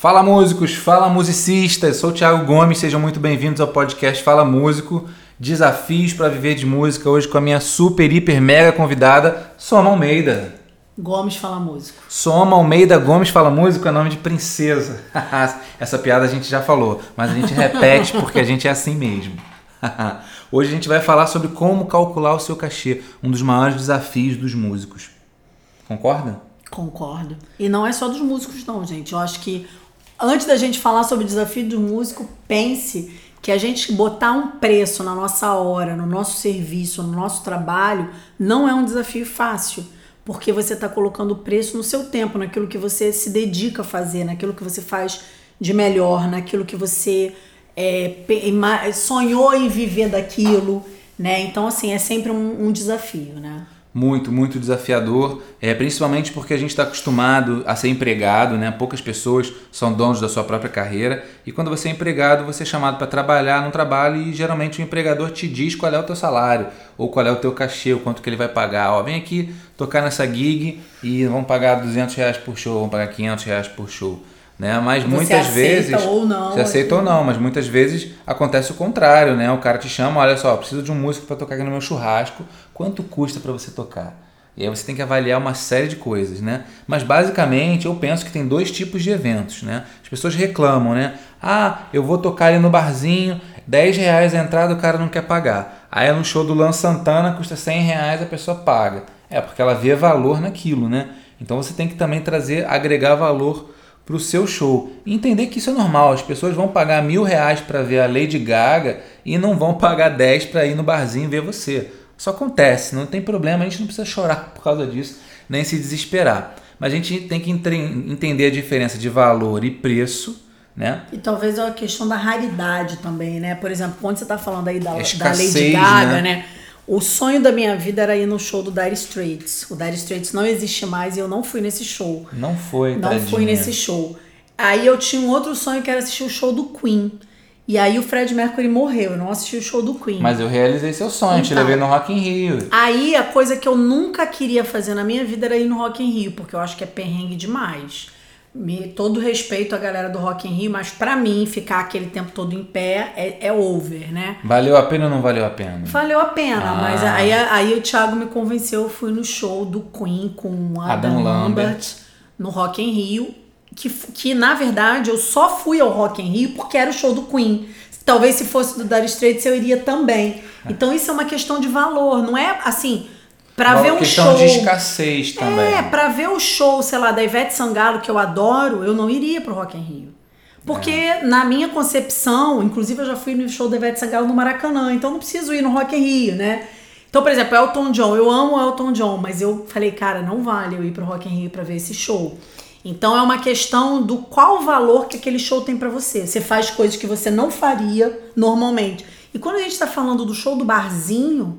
Fala músicos, fala musicistas, sou o Thiago Gomes, sejam muito bem-vindos ao podcast Fala Músico. Desafios para viver de música hoje com a minha super, hiper, mega convidada, Soma Almeida. Gomes Fala Músico. Soma Almeida Gomes Fala Músico é nome de princesa. Essa piada a gente já falou, mas a gente repete porque a gente é assim mesmo. Hoje a gente vai falar sobre como calcular o seu cachê, um dos maiores desafios dos músicos. Concorda? Concordo. E não é só dos músicos, não, gente. Eu acho que antes da gente falar sobre o desafio do músico, pense que a gente botar um preço na nossa hora, no nosso serviço, no nosso trabalho, não é um desafio fácil. Porque você está colocando preço no seu tempo, naquilo que você se dedica a fazer, naquilo que você faz de melhor, naquilo que você é, sonhou em viver daquilo, né? Então, assim, é sempre um, um desafio, né? Muito, muito desafiador, é, principalmente porque a gente está acostumado a ser empregado, né? Poucas pessoas são donos da sua própria carreira e quando você é empregado, você é chamado para trabalhar num trabalho e geralmente o empregador te diz qual é o teu salário ou qual é o teu cachê, o quanto que ele vai pagar. Ó, vem aqui tocar nessa gig e vão pagar 200 reais por show, vão pagar 500 reais por show. Né? Mas você muitas vezes. Ou não, você aceita ou não, mas muitas vezes acontece o contrário, né? O cara te chama, olha só, preciso de um músico para tocar aqui no meu churrasco. Quanto custa para você tocar? E aí você tem que avaliar uma série de coisas, né? Mas basicamente eu penso que tem dois tipos de eventos, né? As pessoas reclamam, né? Ah, eu vou tocar ali no barzinho, 10 reais a entrada o cara não quer pagar. Aí no show do Lan Santana custa 100 reais a pessoa paga. É porque ela vê valor naquilo, né? Então você tem que também trazer, agregar valor para o seu show. E entender que isso é normal, as pessoas vão pagar mil reais para ver a Lady Gaga e não vão pagar 10 para ir no barzinho ver você. Isso acontece, não tem problema, a gente não precisa chorar por causa disso, nem se desesperar. Mas a gente tem que entender a diferença de valor e preço. Né? E talvez é a questão da raridade também, né? Por exemplo, quando você está falando aí da, Escassez, da Lady Gaga, né? né? O sonho da minha vida era ir no show do Dire Straits. O Dire Straits não existe mais e eu não fui nesse show. Não foi, Não tadinha. fui nesse show. Aí eu tinha um outro sonho que era assistir o show do Queen. E aí o Fred Mercury morreu, eu não assisti o show do Queen. Mas eu realizei seu sonho, então, te levei no Rock in Rio. Aí a coisa que eu nunca queria fazer na minha vida era ir no Rock in Rio, porque eu acho que é perrengue demais me, todo respeito à galera do Rock in Rio, mas para mim ficar aquele tempo todo em pé é, é, over, né? Valeu a pena ou não valeu a pena? Valeu a pena, ah. mas aí, aí o Thiago me convenceu, eu fui no show do Queen com Adam, Adam Lambert, Lambert no Rock in Rio, que, que na verdade eu só fui ao Rock in Rio porque era o show do Queen. Talvez se fosse do Dire Straits eu iria também. Então isso é uma questão de valor, não é assim Pra Uma ver um questão show. de escassez também. É, pra ver o show, sei lá, da Ivete Sangalo, que eu adoro, eu não iria pro Rock in Rio. Porque é. na minha concepção, inclusive eu já fui no show da Ivete Sangalo no Maracanã, então não preciso ir no Rock in Rio, né? Então, por exemplo, Elton John, eu amo Elton John, mas eu falei, cara, não vale eu ir pro Rock in Rio para ver esse show. Então é uma questão do qual valor que aquele show tem para você. Você faz coisas que você não faria normalmente. E quando a gente tá falando do show do barzinho,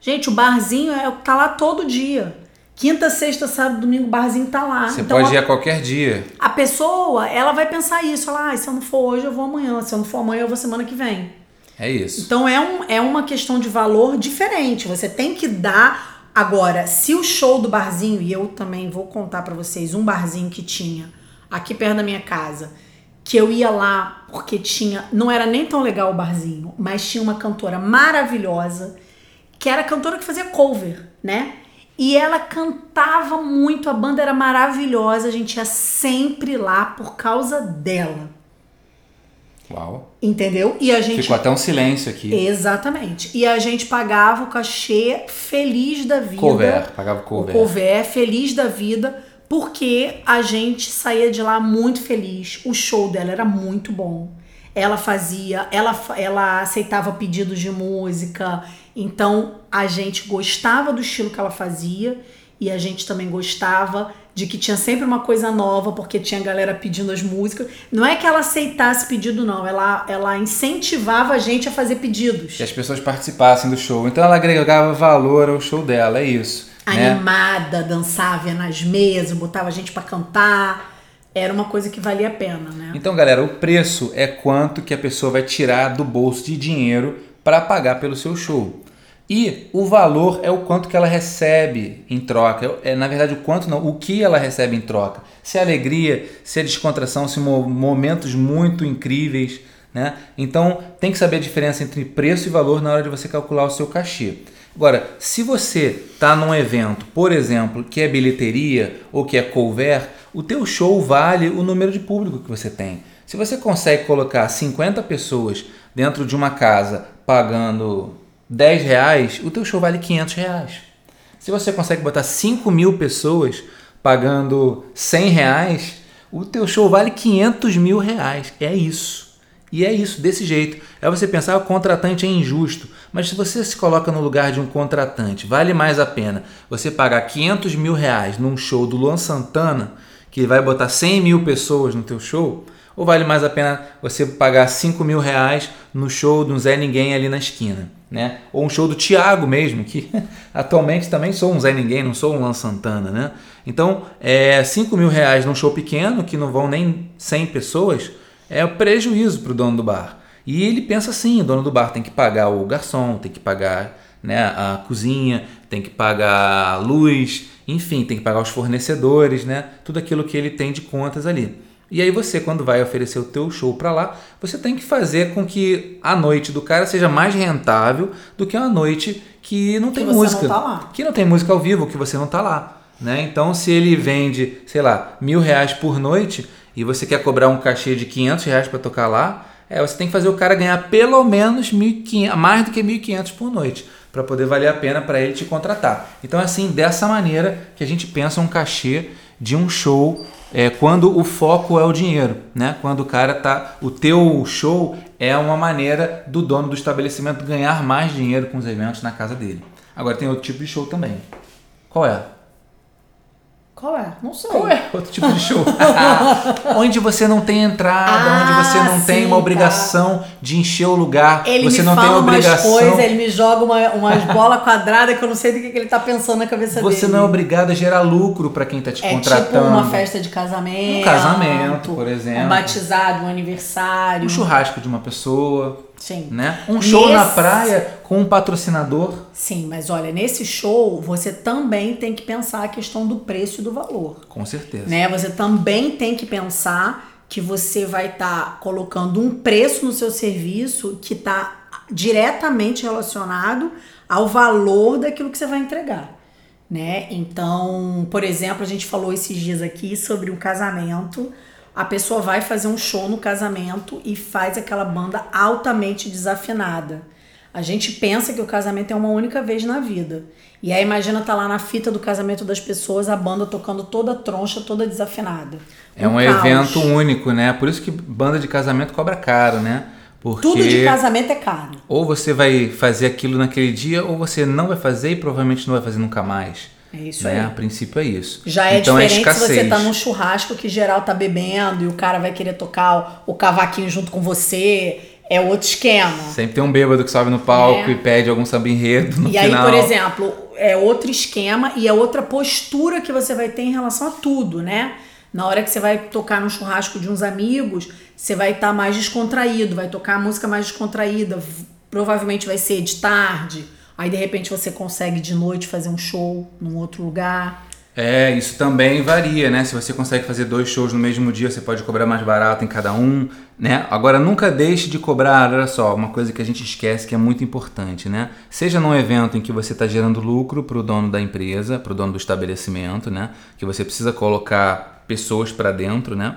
Gente, o barzinho é, tá lá todo dia. Quinta, sexta, sábado, domingo, o barzinho tá lá. Você então, pode ir a qualquer dia. A pessoa, ela vai pensar isso. Ela, ah, se eu não for hoje, eu vou amanhã. Se eu não for amanhã, eu vou semana que vem. É isso. Então é, um, é uma questão de valor diferente. Você tem que dar. Agora, se o show do barzinho, e eu também vou contar para vocês um barzinho que tinha aqui perto da minha casa, que eu ia lá porque tinha. Não era nem tão legal o barzinho, mas tinha uma cantora maravilhosa que era cantora que fazia cover, né? E ela cantava muito, a banda era maravilhosa, a gente ia sempre lá por causa dela. Uau. Entendeu? E a gente Ficou até um silêncio aqui. Exatamente. E a gente pagava o cachê feliz da vida. Cover, pagava cover. O cover feliz da vida, porque a gente saía de lá muito feliz. O show dela era muito bom. Ela fazia, ela ela aceitava pedidos de música, então a gente gostava do estilo que ela fazia e a gente também gostava de que tinha sempre uma coisa nova, porque tinha galera pedindo as músicas. Não é que ela aceitasse pedido, não. Ela, ela incentivava a gente a fazer pedidos. Que as pessoas participassem do show. Então ela agregava valor ao show dela, é isso. Né? Animada, né? dançava nas mesas, botava a gente para cantar. Era uma coisa que valia a pena, né? Então, galera, o preço é quanto que a pessoa vai tirar do bolso de dinheiro para pagar pelo seu show. E o valor é o quanto que ela recebe em troca. É, na verdade, o quanto não, o que ela recebe em troca. se é alegria, se é descontração, se momentos muito incríveis, né? Então tem que saber a diferença entre preço e valor na hora de você calcular o seu cachê. Agora, se você está num evento, por exemplo, que é bilheteria ou que é cover, o teu show vale o número de público que você tem. Se você consegue colocar 50 pessoas dentro de uma casa pagando 10 reais, o teu show vale 500 reais. Se você consegue botar 5 mil pessoas pagando 100 reais, o teu show vale 500 mil reais. É isso. E é isso, desse jeito. É você pensar, o contratante é injusto. Mas se você se coloca no lugar de um contratante, vale mais a pena você pagar 500 mil reais num show do Luan Santana, que vai botar 100 mil pessoas no teu show, ou vale mais a pena você pagar 5 mil reais no show do Zé Ninguém ali na esquina? Né? Ou um show do Thiago mesmo, que atualmente também sou um Zé Ninguém, não sou um Luan Santana, né? Então, é, 5 mil reais num show pequeno, que não vão nem 100 pessoas, é prejuízo para o dono do bar. E ele pensa assim: o dono do bar tem que pagar o garçom, tem que pagar né, a cozinha, tem que pagar a luz, enfim, tem que pagar os fornecedores, né, tudo aquilo que ele tem de contas ali. E aí você, quando vai oferecer o teu show para lá, você tem que fazer com que a noite do cara seja mais rentável do que uma noite que não tem que música, não tá que não tem música ao vivo, que você não tá lá. Né? Então, se ele vende, sei lá, mil reais por noite e você quer cobrar um cachê de 500 reais para tocar lá, é, você tem que fazer o cara ganhar pelo menos 1.500, mais do que 1.500 por noite, para poder valer a pena para ele te contratar. Então, é assim, dessa maneira que a gente pensa um cachê de um show é, quando o foco é o dinheiro, né? Quando o cara tá, o teu show é uma maneira do dono do estabelecimento ganhar mais dinheiro com os eventos na casa dele. Agora tem outro tipo de show também. Qual é? Qual é? Não sei. Qual é? Outro tipo de show. onde você não tem entrada, Ah, onde você não tem sim, uma tá. obrigação de encher o lugar. Ele você me não fala tem umas obrigação. coisas, ele me joga uma, umas bolas quadradas que eu não sei do que, que ele tá pensando na cabeça Você dele. não é obrigado a gerar lucro para quem está te É contratando. tipo uma festa de casamento. Um casamento, por exemplo. Um batizado, um aniversário. Um churrasco de uma pessoa, Sim. né? Um show na praia com um patrocinador. Sim, mas olha, nesse show você também tem que pensar a questão do preço e do valor. Com certeza. Né? Você também tem que pensar que você vai estar colocando um preço no seu serviço que está diretamente relacionado ao valor daquilo que você vai entregar. Né? Então, por exemplo, a gente falou esses dias aqui sobre um casamento. A pessoa vai fazer um show no casamento e faz aquela banda altamente desafinada. A gente pensa que o casamento é uma única vez na vida. E aí imagina tá lá na fita do casamento das pessoas, a banda tocando toda troncha, toda desafinada. É um, caos. evento único, né? Por isso que banda de casamento cobra caro, né? Porque Tudo de casamento é caro. ou você vai fazer aquilo naquele dia, ou você não vai fazer e provavelmente não vai fazer nunca mais. É isso né? aí. A princípio é isso. Já é então diferente é se você tá num churrasco que geral tá bebendo e o cara vai querer tocar o, o cavaquinho junto com você. É outro esquema. Sempre tem um bêbado que sobe no palco É. e pede algum samba enredo no E aí, final. por exemplo, é outro esquema e é outra postura que você vai ter em relação a tudo, né? Na hora que você vai tocar no churrasco de uns amigos, você vai estar mais descontraído, vai tocar a música mais descontraída, provavelmente vai ser de tarde. Aí de repente você consegue de noite fazer um show num outro lugar. É, isso também varia, né? Se você consegue fazer dois shows no mesmo dia, você pode cobrar mais barato em cada um, né? Agora, nunca deixe de cobrar, olha só, uma coisa que a gente esquece que é muito importante, né? Seja num evento em que você está gerando lucro para o dono da empresa, para o dono do estabelecimento, né? Que você precisa colocar pessoas para dentro, né?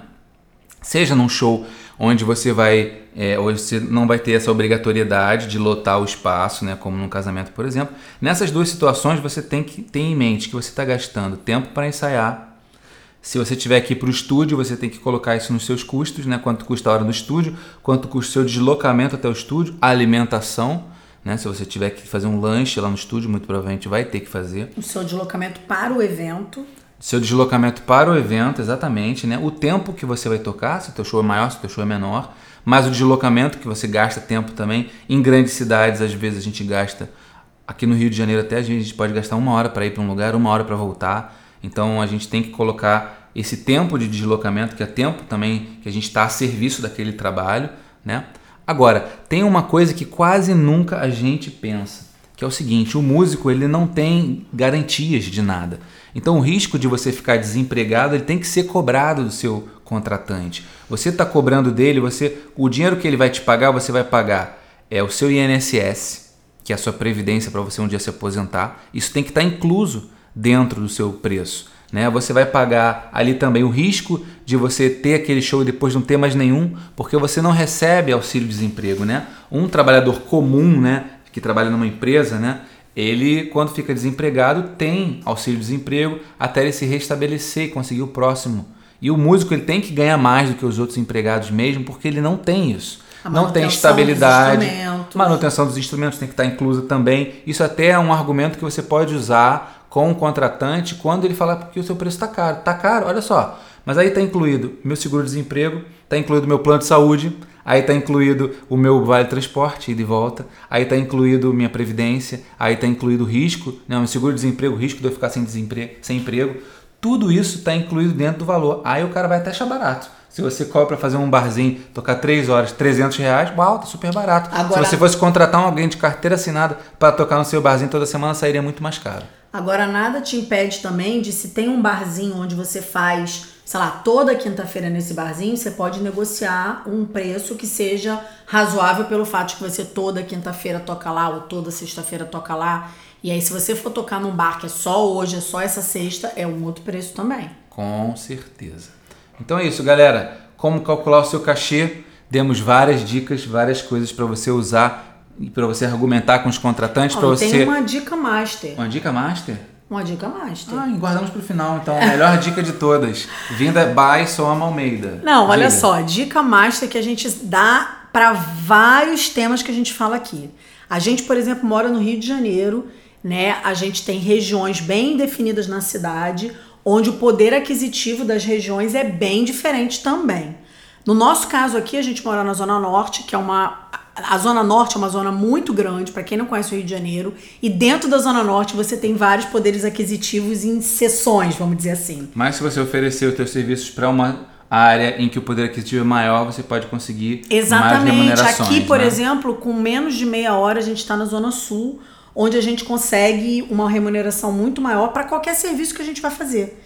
Seja num show onde você vai, é, você não vai ter essa obrigatoriedade de lotar o espaço, né, como num casamento, por exemplo. Nessas duas situações você tem que ter em mente que você está gastando tempo para ensaiar. Se você tiver aqui para o estúdio, você tem que colocar isso nos seus custos, né? Quanto custa a hora do estúdio, quanto custa o seu deslocamento até o estúdio, a alimentação, né? Se você tiver que fazer um lanche lá no estúdio, muito provavelmente vai ter que fazer O seu deslocamento para o evento. Seu deslocamento para o evento, exatamente, né? O tempo que você vai tocar, se o teu show é maior, se o teu show é menor, mas o deslocamento que você gasta tempo também. Em grandes cidades, às vezes a gente gasta, aqui no Rio de Janeiro até a gente pode gastar uma hora para ir para um lugar, uma hora para voltar. Então a gente tem que colocar esse tempo de deslocamento, que é tempo também que a gente está a serviço daquele trabalho, né? Agora, tem uma coisa que quase nunca a gente pensa, que é o seguinte: o músico ele não tem garantias de nada. Então o risco de você ficar desempregado ele tem que ser cobrado do seu contratante. Você está cobrando dele, você o dinheiro que ele vai te pagar, você vai pagar é o seu INSS, que é a sua previdência para você um dia se aposentar. Isso tem que estar tá incluso dentro do seu preço. Né? Você vai pagar ali também o risco de você ter aquele show e depois não ter mais nenhum, porque você não recebe auxílio-desemprego. Né? Um trabalhador comum né, que trabalha numa empresa, né, ele, quando fica desempregado, tem auxílio-desemprego até ele se restabelecer e conseguir o próximo. E o músico ele tem que ganhar mais do que os outros empregados mesmo, porque ele não tem isso. não tem estabilidade. Dos manutenção dos instrumentos tem que estar inclusa também. Isso até é um argumento que você pode usar com o contratante quando ele falar que o seu preço está caro. Está caro, olha só. Mas aí está incluído meu seguro-desemprego, está incluído meu plano de saúde, aí está incluído o meu vale transporte e de volta, aí está incluído minha previdência, aí está incluído o risco, né, meu seguro-desemprego, o risco de eu ficar sem, desemprego, sem emprego. Tudo isso está incluído dentro do valor. Aí o cara vai até achar barato. Se você cobra para fazer um barzinho, tocar 3 horas, 300 reais, uau, tá super barato. Agora, Se você fosse contratar alguém de carteira assinada para tocar no seu barzinho toda semana, sairia muito mais caro. Agora, nada te impede também de se tem um barzinho onde você faz sei lá, toda quinta-feira nesse barzinho, você pode negociar um preço que seja razoável pelo fato de que você toda quinta-feira toca lá ou toda sexta-feira toca lá. E aí, se você for tocar num bar que é só hoje, é só essa sexta, é um outro preço também. Com certeza. Então é isso, galera. Como calcular o seu cachê? Demos várias dicas, várias coisas para você usar para você argumentar com os contratantes. para você. Tem uma dica master. Uma dica master? Uma dica master. Ah, guardamos para o final, então. A melhor dica de todas. Vinda by Soma Almeida. Não, olha só. Dica master que a gente dá para vários temas que a gente fala aqui. A gente, por exemplo, mora no Rio de Janeiro, né? A gente tem regiões bem definidas na cidade, onde o poder aquisitivo das regiões é bem diferente também. No nosso caso aqui, a gente mora na Zona Norte, que é uma a Zona Norte é uma zona muito grande, para quem não conhece o Rio de Janeiro, e dentro da Zona Norte você tem vários poderes aquisitivos em seções, vamos dizer assim. Mas se você oferecer os seus serviços para uma área em que o poder aquisitivo é maior, você pode conseguir Exatamente. mais remunerações. Aqui, por né? exemplo, com menos de meia hora, a gente está na Zona Sul, onde a gente consegue uma remuneração muito maior para qualquer serviço que a gente vai fazer.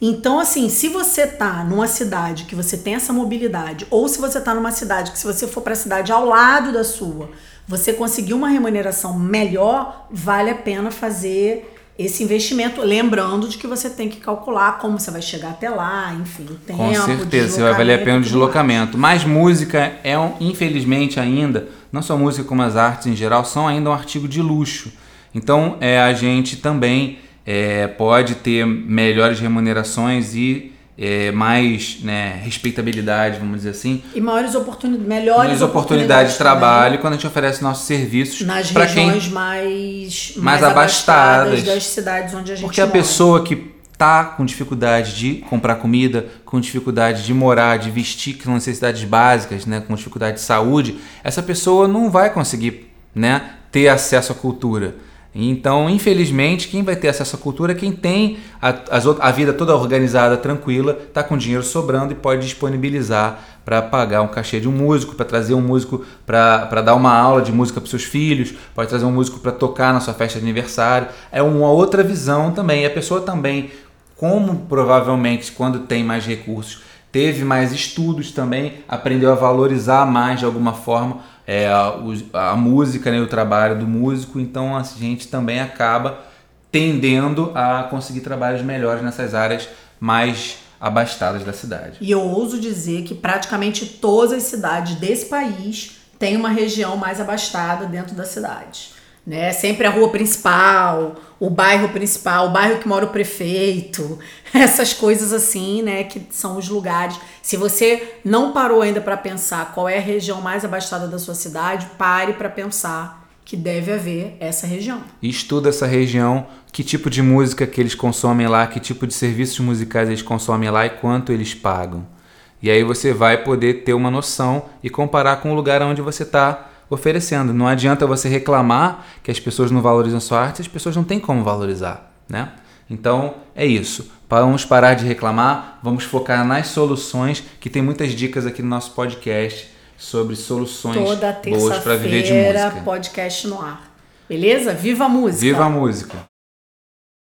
Então, assim, se você tá numa cidade que você tem essa mobilidade, ou se você tá numa cidade que, se você for para a cidade ao lado da sua, você conseguir uma remuneração melhor, vale a pena fazer esse investimento, lembrando de que você tem que calcular como você vai chegar até lá, enfim, o tempo. Com certeza, você vai valer a pena o deslocamento. Mas música é, um, infelizmente, ainda, não só música como as artes em geral, são ainda um artigo de luxo. Então, é, a gente também é, pode ter melhores remunerações e é, mais né, respeitabilidade, vamos dizer assim. E maiores oportunidades, melhores oportunidades, oportunidades de trabalho quando a gente oferece nossos serviços nas regiões quem, mais, mais, mais abastadas, abastadas das cidades onde a gente Porque mora. a pessoa que tá com dificuldade de comprar comida, com dificuldade de morar, de vestir, que são necessidades básicas, né, com dificuldade de saúde, essa pessoa não vai conseguir, né, ter acesso à cultura. Então, infelizmente, quem vai ter acesso à cultura é quem tem a, a vida toda organizada, tranquila, está com dinheiro sobrando e pode disponibilizar para pagar um cachê de um músico, para trazer um músico para dar uma aula de música para seus filhos, pode trazer um músico para tocar na sua festa de aniversário. É uma outra visão também. E a pessoa também, como provavelmente quando tem mais recursos, teve mais estudos também, aprendeu a valorizar mais de alguma forma é, a, a, música, né, o trabalho do músico, então a gente também acaba tendendo a conseguir trabalhos melhores nessas áreas mais abastadas da cidade. E eu ouso dizer que praticamente todas as cidades desse país têm uma região mais abastada dentro da cidade né? Sempre a rua principal, o bairro principal, o bairro que mora o prefeito, essas coisas assim, né? Que são os lugares. Se você não parou ainda para pensar qual é a região mais abastada da sua cidade, pare para pensar que deve haver essa região. Estuda essa região, que tipo de música que eles consomem lá, que tipo de serviços musicais eles consomem lá e quanto eles pagam. E aí você vai poder ter uma noção e comparar com o lugar onde você está oferecendo. Não adianta você reclamar que as pessoas não valorizam a sua arte, as pessoas não têm como valorizar, né? Então é isso. Vamos parar de reclamar, vamos focar nas soluções, que tem muitas dicas aqui no nosso podcast sobre soluções boas para viver de música. podcast no ar. Beleza? Viva a música! Viva a música!